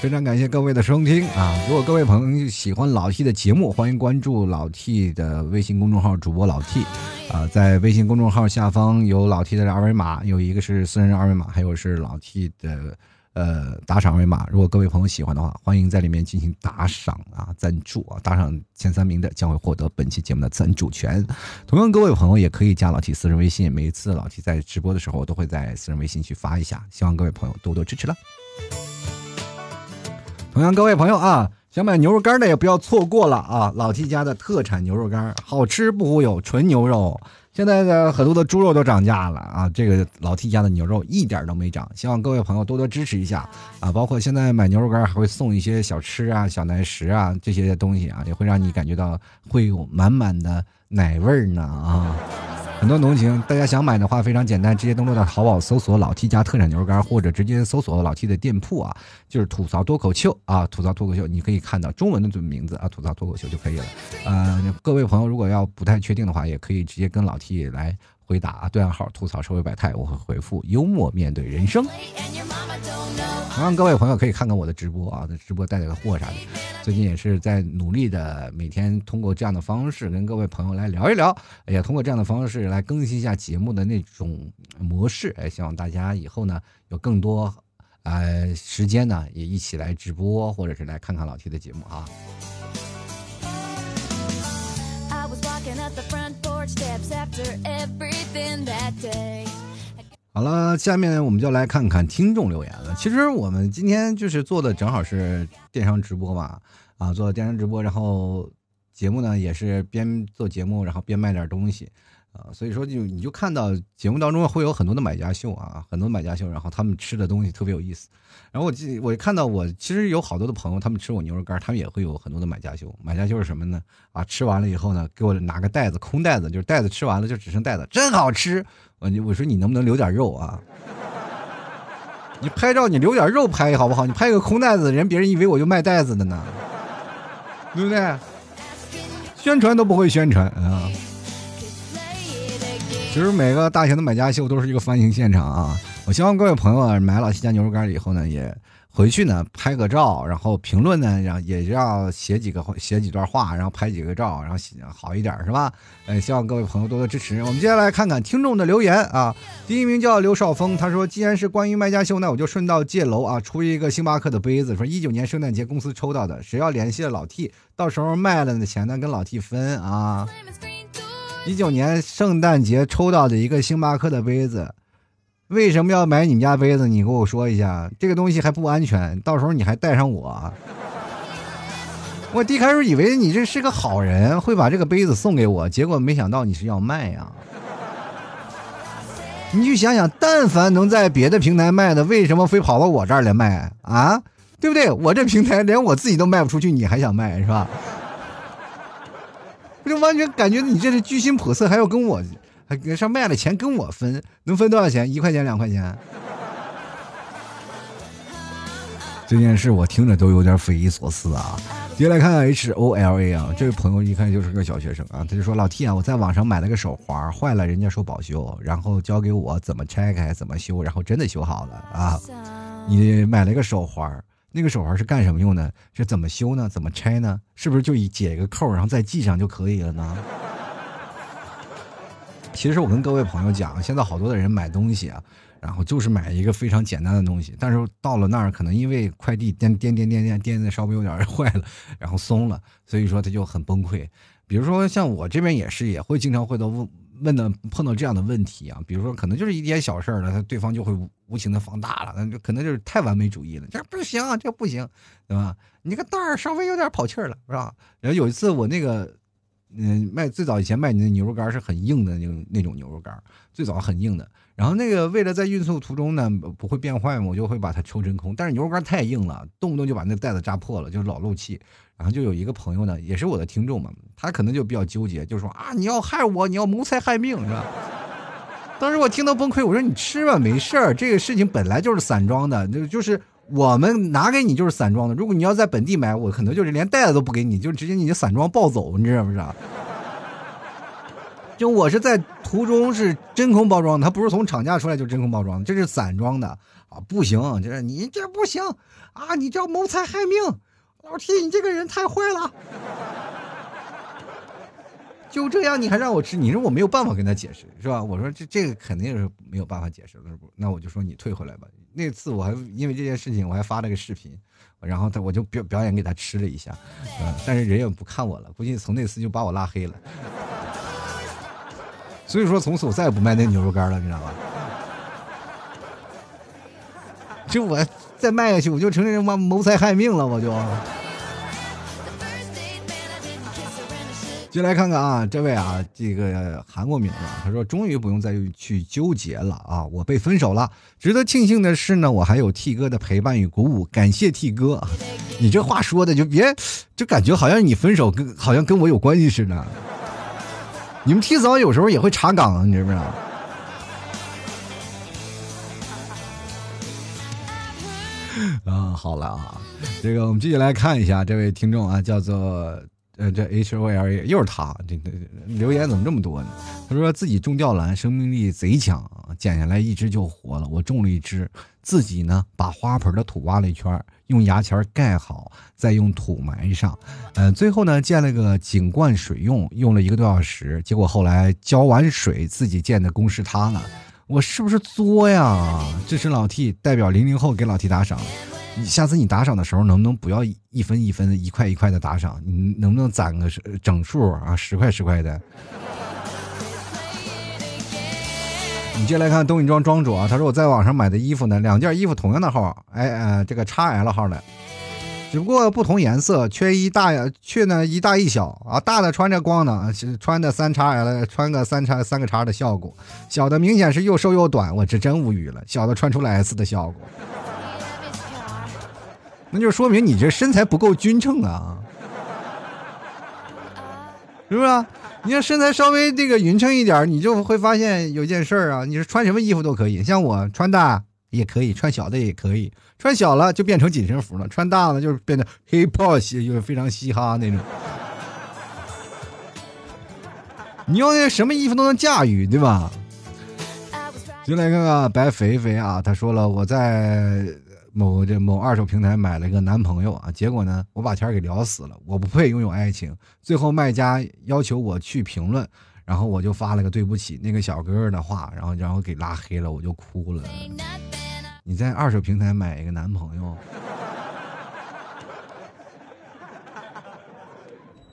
非常感谢各位的收听啊！如果各位朋友喜欢老 T 的节目，欢迎关注老 T 的微信公众号主播老 T 啊，在微信公众号下方有老 T 的二维码，有一个是私人二维码，还有是老 T 的。呃，打赏二维码，如果各位朋友喜欢的话，欢迎在里面进行打赏啊，赞助啊，打赏前三名的将会获得本期节目的赞助权。同样，各位朋友也可以加老 T 私人微信，每一次老 T 在直播的时候，都会在私人微信去发一下，希望各位朋友多多支持了。同样，各位朋友啊，想买牛肉干的也不要错过了啊，老 T 家的特产牛肉干，好吃不忽悠，纯牛肉。现在的很多的猪肉都涨价了啊，这个老 T 家的牛肉一点都没涨，希望各位朋友多多支持一下啊！包括现在买牛肉干还会送一些小吃啊、小奶食啊这些东西啊，也会让你感觉到会有满满的奶味儿呢啊！很多浓情，大家想买的话非常简单，直接登录到淘宝搜索“老 T 家特产牛肉干”，或者直接搜索老 T 的店铺啊，就是吐槽脱口秀啊，吐槽脱口秀，你可以看到中文的这名字啊，吐槽脱口秀就可以了。呃，各位朋友如果要不太确定的话，也可以直接跟老 T 来。回答啊，对暗号吐槽社会百态，我会回复幽默面对人生。同样，各位朋友可以看看我的直播啊，在直播带个货啥的。最近也是在努力的，每天通过这样的方式跟各位朋友来聊一聊，也通过这样的方式来更新一下节目的那种模式。哎，希望大家以后呢有更多呃时间呢，也一起来直播，或者是来看看老 T 的节目啊。好了，下面我们就来看看听众留言了。其实我们今天就是做的正好是电商直播嘛，啊，做电商直播，然后节目呢也是边做节目，然后边卖点东西。啊，所以说就你就看到节目当中会有很多的买家秀啊，很多买家秀，然后他们吃的东西特别有意思。然后我记我看到我其实有好多的朋友，他们吃我牛肉干，他们也会有很多的买家秀。买家秀是什么呢？啊，吃完了以后呢，给我拿个袋子，空袋子，就是袋子吃完了就只剩袋子，真好吃。我我说你能不能留点肉啊？你拍照你留点肉拍好不好？你拍个空袋子，人别人以为我就卖袋子的呢，对不对？宣传都不会宣传啊！其实每个大型的买家秀都是一个翻新现场啊！我希望各位朋友啊，买老 T 家牛肉干以后呢，也。回去呢，拍个照，然后评论呢，然后也要写几个写几段话，然后拍几个照，然后写好一点是吧？呃，希望各位朋友多多支持。我们接下来看看听众的留言啊。第一名叫刘少峰，他说：“既然是关于卖家秀，那我就顺道借楼啊，出一个星巴克的杯子，说一九年圣诞节公司抽到的，谁要联系了老 T，到时候卖了的钱呢，跟老 T 分啊。一九年圣诞节抽到的一个星巴克的杯子。”为什么要买你们家杯子？你给我说一下，这个东西还不安全，到时候你还带上我。我一开始以为你这是个好人，会把这个杯子送给我，结果没想到你是要卖呀。你去想想，但凡能在别的平台卖的，为什么非跑到我这儿来卖啊？对不对？我这平台连我自己都卖不出去，你还想卖是吧？就完全感觉你这是居心叵测，还要跟我。还上卖了钱跟我分，能分多少钱？一块钱两块钱？这件事我听着都有点匪夷所思啊！接下来看 H O L A 啊，这位朋友一看就是个小学生啊，他就说：“老 T 啊，我在网上买了个手环，坏了，人家说保修，然后交给我怎么拆开、怎么修，然后真的修好了啊！你买了个手环，那个手环是干什么用的？是怎么修呢？怎么拆呢？是不是就一解一个扣，然后再系上就可以了呢？” 其实我跟各位朋友讲，现在好多的人买东西啊，然后就是买一个非常简单的东西，但是到了那儿可能因为快递颠颠颠颠颠颠的稍微有点坏了，然后松了，所以说他就很崩溃。比如说像我这边也是，也会经常会到问问的碰到这样的问题啊，比如说可能就是一点小事儿了，他对方就会无情的放大了，那就可能就是太完美主义了，这不行，这不行，对吧？你个袋儿稍微有点跑气儿了，是吧？然后有一次我那个。嗯，卖最早以前卖你的牛肉干是很硬的那种那种牛肉干，最早很硬的。然后那个为了在运送途中呢不会变坏嘛，我就会把它抽真空。但是牛肉干太硬了，动不动就把那袋子扎破了，就老漏气。然后就有一个朋友呢，也是我的听众嘛，他可能就比较纠结，就说啊，你要害我，你要谋财害命，是吧？当时我听到崩溃，我说你吃吧，没事儿，这个事情本来就是散装的，就就是。我们拿给你就是散装的，如果你要在本地买，我可能就是连袋子都不给你，就直接你就散装抱走，你知道不知道？就我是在途中是真空包装的，它不是从厂家出来就真空包装，这是散装的啊，不行，就是你这不行啊，你这谋财害命，老铁，你这个人太坏了。就这样，你还让我吃？你说我没有办法跟他解释，是吧？我说这这个肯定是没有办法解释的，那我就说你退回来吧。那次我还因为这件事情，我还发了个视频，然后他我就表表演给他吃了一下，嗯，但是人也不看我了，估计从那次就把我拉黑了。所以说，从此我再也不卖那牛肉干了，你知道吧？就我再卖下去，我就成人妈谋财害命了，我就。就来看看啊，这位啊，这个韩国名字，他说终于不用再去纠结了啊，我被分手了。值得庆幸的是呢，我还有 T 哥的陪伴与鼓舞，感谢 T 哥。你这话说的就别，就感觉好像你分手跟好像跟我有关系似的。你们 T 嫂有时候也会查岗，你知不知道？好了啊，这个我们继续来看一下这位听众啊，叫做。呃，这 H O L A 又是他，这这留言怎么这么多呢？他说自己种吊兰，生命力贼强，剪下来一只就活了。我种了一只，自己呢把花盆的土挖了一圈，用牙签盖好，再用土埋上。呃，最后呢建了个井灌水用，用了一个多小时，结果后来浇完水，自己建的工事塌了。我是不是作呀？支持老 T，代表零零后给老 T 打赏。你下次你打赏的时候，能不能不要一分一分、一块一块的打赏？你能不能攒个整数啊？十块十块的。你接来看东影庄庄主啊，他说我在网上买的衣服呢，两件衣服同样的号，哎呃，这个 XL 号的，只不过不同颜色，缺一大，缺呢一大一小啊。大的穿着光呢，穿的三叉 L，穿个三叉三个叉的效果；小的明显是又瘦又短，我这真无语了。小的穿出了 S 的效果，那就说明你这身材不够匀称啊，是不是？你要身材稍微这个匀称一点，你就会发现有件事儿啊，你是穿什么衣服都可以，像我穿大。也可以穿小的，也可以穿小了就变成紧身服了，穿大了就是变成 hip hop 嘻，就是非常嘻哈那种。你要那什么衣服都能驾驭，对吧？就来看看白肥肥啊，他说了，我在某这某二手平台买了一个男朋友啊，结果呢，我把钱给聊死了，我不配拥有爱情。最后卖家要求我去评论。然后我就发了个对不起那个小哥哥的话，然后然后给拉黑了，我就哭了。你在二手平台买一个男朋友，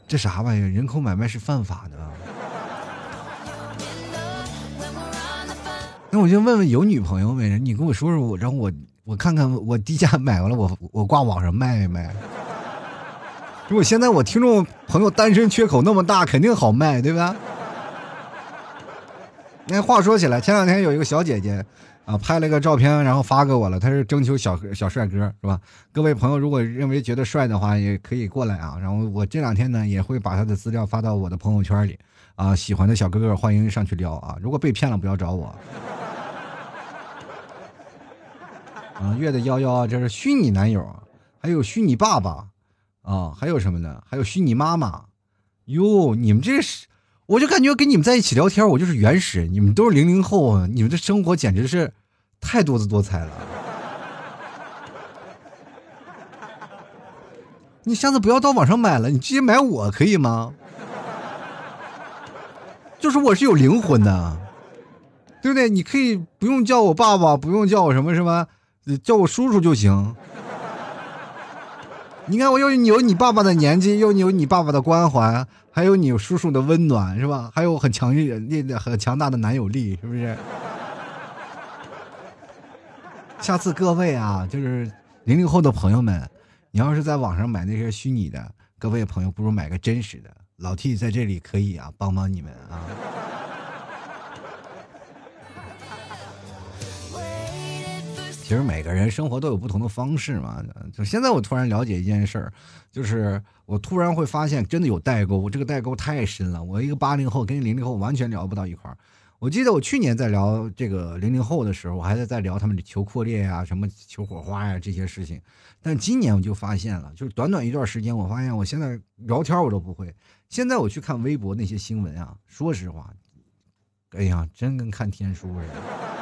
这啥玩意儿？人口买卖是犯法的。那我就问问有女朋友没？你跟我说说，我让我我看看，我低价买完了，我我挂网上卖一卖。如果现在我听众朋友单身缺口那么大，肯定好卖，对吧？那话说起来，前两天有一个小姐姐，啊，拍了一个照片，然后发给我了。她是征求小小帅哥，是吧？各位朋友，如果认为觉得帅的话，也可以过来啊。然后我这两天呢，也会把他的资料发到我的朋友圈里，啊，喜欢的小哥哥欢迎上去撩啊。如果被骗了，不要找我。啊，月的幺幺，这是虚拟男友，还有虚拟爸爸，啊，还有什么呢？还有虚拟妈妈。哟，你们这是？我就感觉跟你们在一起聊天，我就是原始。你们都是零零后啊，你们的生活简直是太多姿多彩了。你下次不要到网上买了，你直接买我可以吗？就是我是有灵魂的，对不对？你可以不用叫我爸爸，不用叫我什么什么，叫我叔叔就行。你看，我又有你爸爸的年纪，又有你爸爸的关怀，还有你叔叔的温暖，是吧？还有很强烈的、很强大的男友力，是不是？下次各位啊，就是零零后的朋友们，你要是在网上买那些虚拟的，各位朋友不如买个真实的。老 T 在这里可以啊，帮帮你们啊。其实每个人生活都有不同的方式嘛。就现在我突然了解一件事儿，就是我突然会发现，真的有代沟。这个代沟太深了。我一个八零后跟零零后完全聊不到一块儿。我记得我去年在聊这个零零后的时候，我还在在聊他们的求扩列呀、什么求火花呀这些事情。但今年我就发现了，就是短短一段时间，我发现我现在聊天我都不会。现在我去看微博那些新闻啊，说实话，哎呀，真跟看天书似的。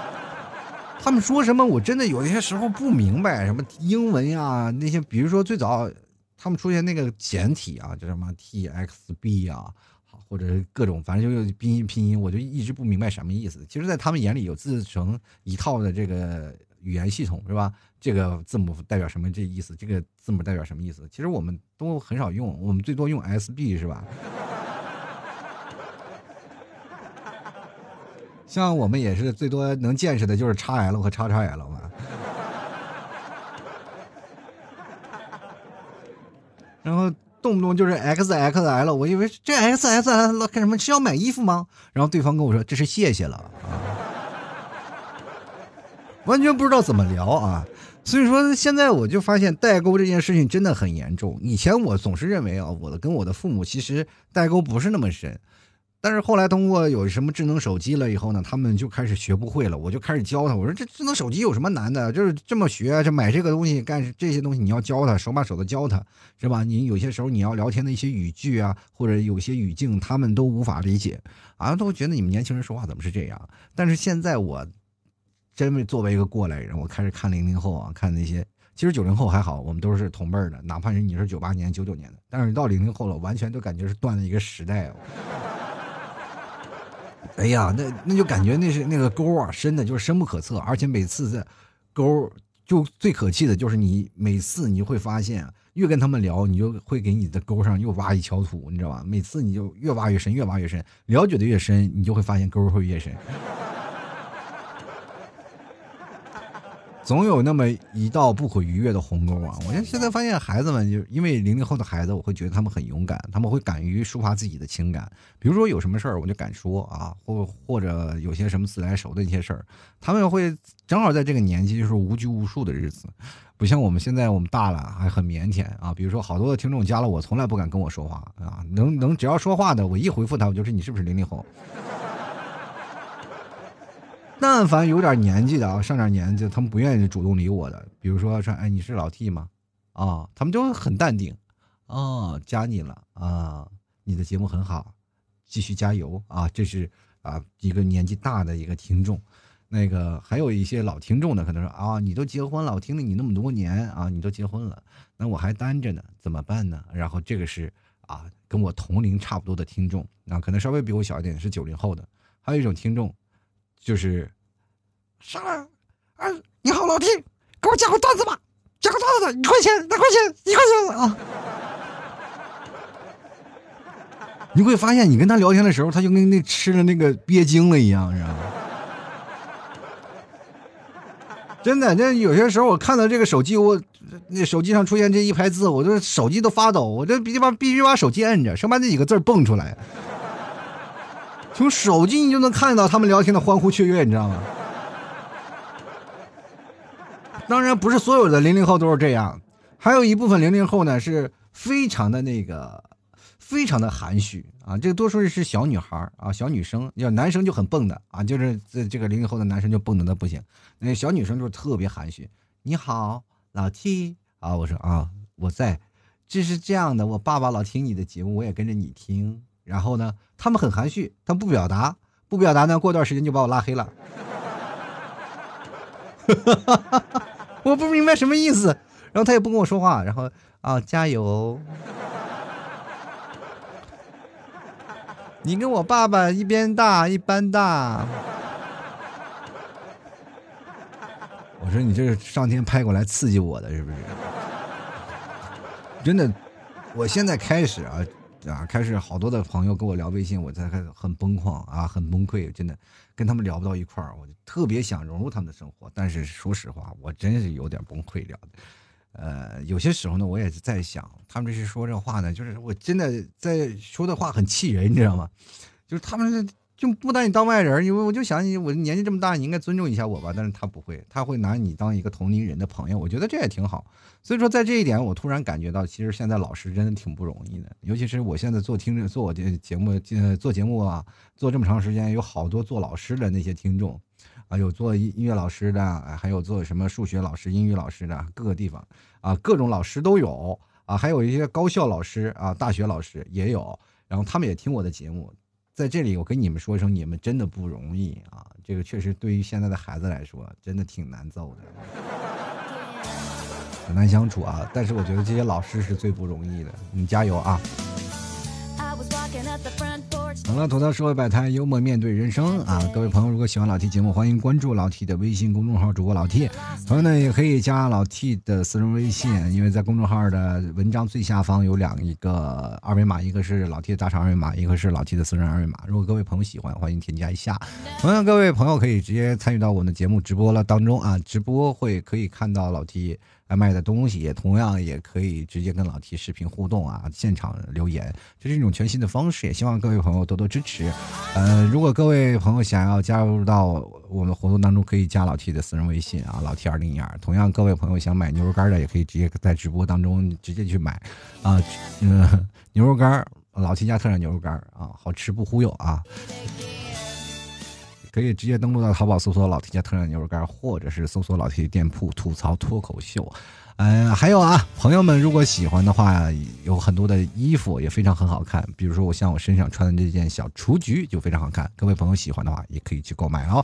他们说什么？我真的有些时候不明白，什么英文呀，那些，比如说最早他们出现那个简体啊，叫什么 T X B 啊，或者各种，反正就拼音拼音，我就一直不明白什么意思。其实，在他们眼里有自成一套的这个语言系统，是吧？这个字母代表什么这意思？这个字母代表什么意思？其实我们都很少用，我们最多用 S B 是吧？像我们也是最多能见识的就是叉 L 和叉叉 L 嘛，然后动不动就是 XXL，我以为这 XXL 干什么？是要买衣服吗？然后对方跟我说这是谢谢了啊，完全不知道怎么聊啊。所以说现在我就发现代沟这件事情真的很严重。以前我总是认为啊，我的跟我的父母其实代沟不是那么深。但是后来通过有什么智能手机了以后呢，他们就开始学不会了。我就开始教他，我说这智能手机有什么难的？就是这么学，这买这个东西干这些东西，你要教他，手把手的教他，是吧？你有些时候你要聊天的一些语句啊，或者有些语境，他们都无法理解，啊，都觉得你们年轻人说话怎么是这样？但是现在我，真为作为一个过来人，我开始看零零后啊，看那些，其实九零后还好，我们都是同辈的，哪怕是你是九八年、九九年的，但是到零零后了，完全都感觉是断了一个时代哦。哎呀，那那就感觉那是那个沟啊，深的就是深不可测，而且每次在沟就最可气的就是你每次你会发现，越跟他们聊，你就会给你的沟上又挖一锹土，你知道吧？每次你就越挖越深，越挖越深，了解的越深，你就会发现沟会越深。总有那么一道不可逾越的鸿沟啊！我现在发现孩子们，就因为零零后的孩子，我会觉得他们很勇敢，他们会敢于抒发自己的情感。比如说有什么事儿，我就敢说啊，或或者有些什么自来熟的一些事儿，他们会正好在这个年纪，就是无拘无束的日子，不像我们现在，我们大了还很腼腆啊。比如说好多的听众加了我，从来不敢跟我说话啊，能能只要说话的，我一回复他，我就是你是不是零零后？但凡有点年纪的啊，上点年纪，他们不愿意主动理我的。比如说说，哎，你是老 T 吗？啊，他们就很淡定，啊，加你了啊，你的节目很好，继续加油啊！这是啊一个年纪大的一个听众，那个还有一些老听众呢，可能说啊，你都结婚了，我听了你那么多年啊，你都结婚了，那我还单着呢，怎么办呢？然后这个是啊，跟我同龄差不多的听众，啊，可能稍微比我小一点，是九零后的，还有一种听众。就是上来，啊，你好，老弟，给我讲个段子吧，讲个段子，一块钱，两块钱，一块钱啊！你会发现，你跟他聊天的时候，他就跟那吃了那个鳖精了一样，知道吗？真的，那有些时候我看到这个手机，我那手机上出现这一排字，我这手机都发抖，我这必须把必须把手机摁着，生怕那几个字蹦出来。从手机你就能看到他们聊天的欢呼雀跃，你知道吗？当然不是所有的零零后都是这样，还有一部分零零后呢是非常的那个，非常的含蓄啊。这个多数是小女孩啊，小女生，要男生就很蹦的啊，就是这这个零零后的男生就蹦的那不行，那小女生就是特别含蓄。你好，老 T 啊，我说啊，我在，这是这样的，我爸爸老听你的节目，我也跟着你听。然后呢，他们很含蓄，他不表达，不表达呢，过段时间就把我拉黑了。我不明白什么意思，然后他也不跟我说话，然后啊，加油！你跟我爸爸一边大一般大。我说你这是上天派过来刺激我的，是不是？真的，我现在开始啊。啊，开始好多的朋友跟我聊微信，我才开始很崩溃啊，很崩溃，真的跟他们聊不到一块儿，我就特别想融入他们的生活，但是说实话，我真是有点崩溃了。呃，有些时候呢，我也是在想，他们这是说这话呢，就是我真的在说的话很气人，你知道吗？就是他们。就不拿你当外人，因为我就想你，我年纪这么大，你应该尊重一下我吧。但是他不会，他会拿你当一个同龄人的朋友。我觉得这也挺好。所以说，在这一点，我突然感觉到，其实现在老师真的挺不容易的。尤其是我现在做听做我的节目，呃，做节目啊，做这么长时间，有好多做老师的那些听众，啊，有做音乐老师的，还有做什么数学老师、英语老师的，各个地方啊，各种老师都有啊，还有一些高校老师啊，大学老师也有，然后他们也听我的节目。在这里，我跟你们说一声，你们真的不容易啊！这个确实对于现在的孩子来说，真的挺难揍的，很难相处啊。但是我觉得这些老师是最不容易的，你加油啊！好了，吐槽社会百态，幽默面对人生啊！各位朋友，如果喜欢老 T 节目，欢迎关注老 T 的微信公众号，主播老 T。朋友呢，也可以加老 T 的私人微信，因为在公众号的文章最下方有两一个二维码，一个是老 T 的大肠二维码，一个是老 T 的私人二维码。如果各位朋友喜欢，欢迎添加一下。同样，各位朋友可以直接参与到我们的节目直播了当中啊，直播会可以看到老 T。卖的东西也同样也可以直接跟老 T 视频互动啊，现场留言，这是一种全新的方式，也希望各位朋友多多支持。呃，如果各位朋友想要加入到我们活动当中，可以加老 T 的私人微信啊，老 T 二零一二。同样，各位朋友想买牛肉干的，也可以直接在直播当中直接去买啊，嗯，牛肉干，老 T 家特产牛肉干啊，好吃不忽悠啊。可以直接登录到淘宝搜索“老 T 家特产牛肉干”，或者是搜索“老 T 店铺吐槽脱口秀”。嗯，还有啊，朋友们如果喜欢的话，有很多的衣服也非常很好看。比如说我像我身上穿的这件小雏菊就非常好看。各位朋友喜欢的话，也可以去购买哦。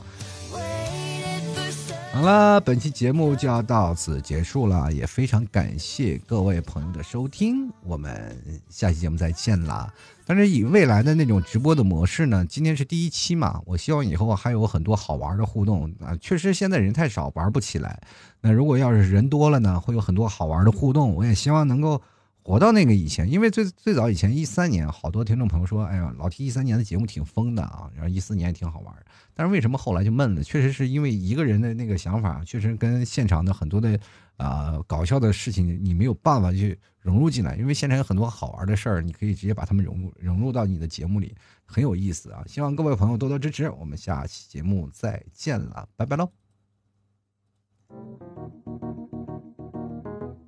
好了，本期节目就要到此结束了，也非常感谢各位朋友的收听，我们下期节目再见啦。但是以未来的那种直播的模式呢，今天是第一期嘛，我希望以后还有很多好玩的互动啊。确实现在人太少，玩不起来。那如果要是人多了呢，会有很多好玩的互动。我也希望能够活到那个以前，因为最最早以前一三年，好多听众朋友说，哎呀，老提一三年的节目挺疯的啊，然后一四年也挺好玩但是为什么后来就闷了？确实是因为一个人的那个想法，确实跟现场的很多的啊搞笑的事情，你没有办法去融入进来。因为现场有很多好玩的事儿，你可以直接把他们融入融入到你的节目里，很有意思啊！希望各位朋友多多支持，我们下期节目再见了，拜拜喽。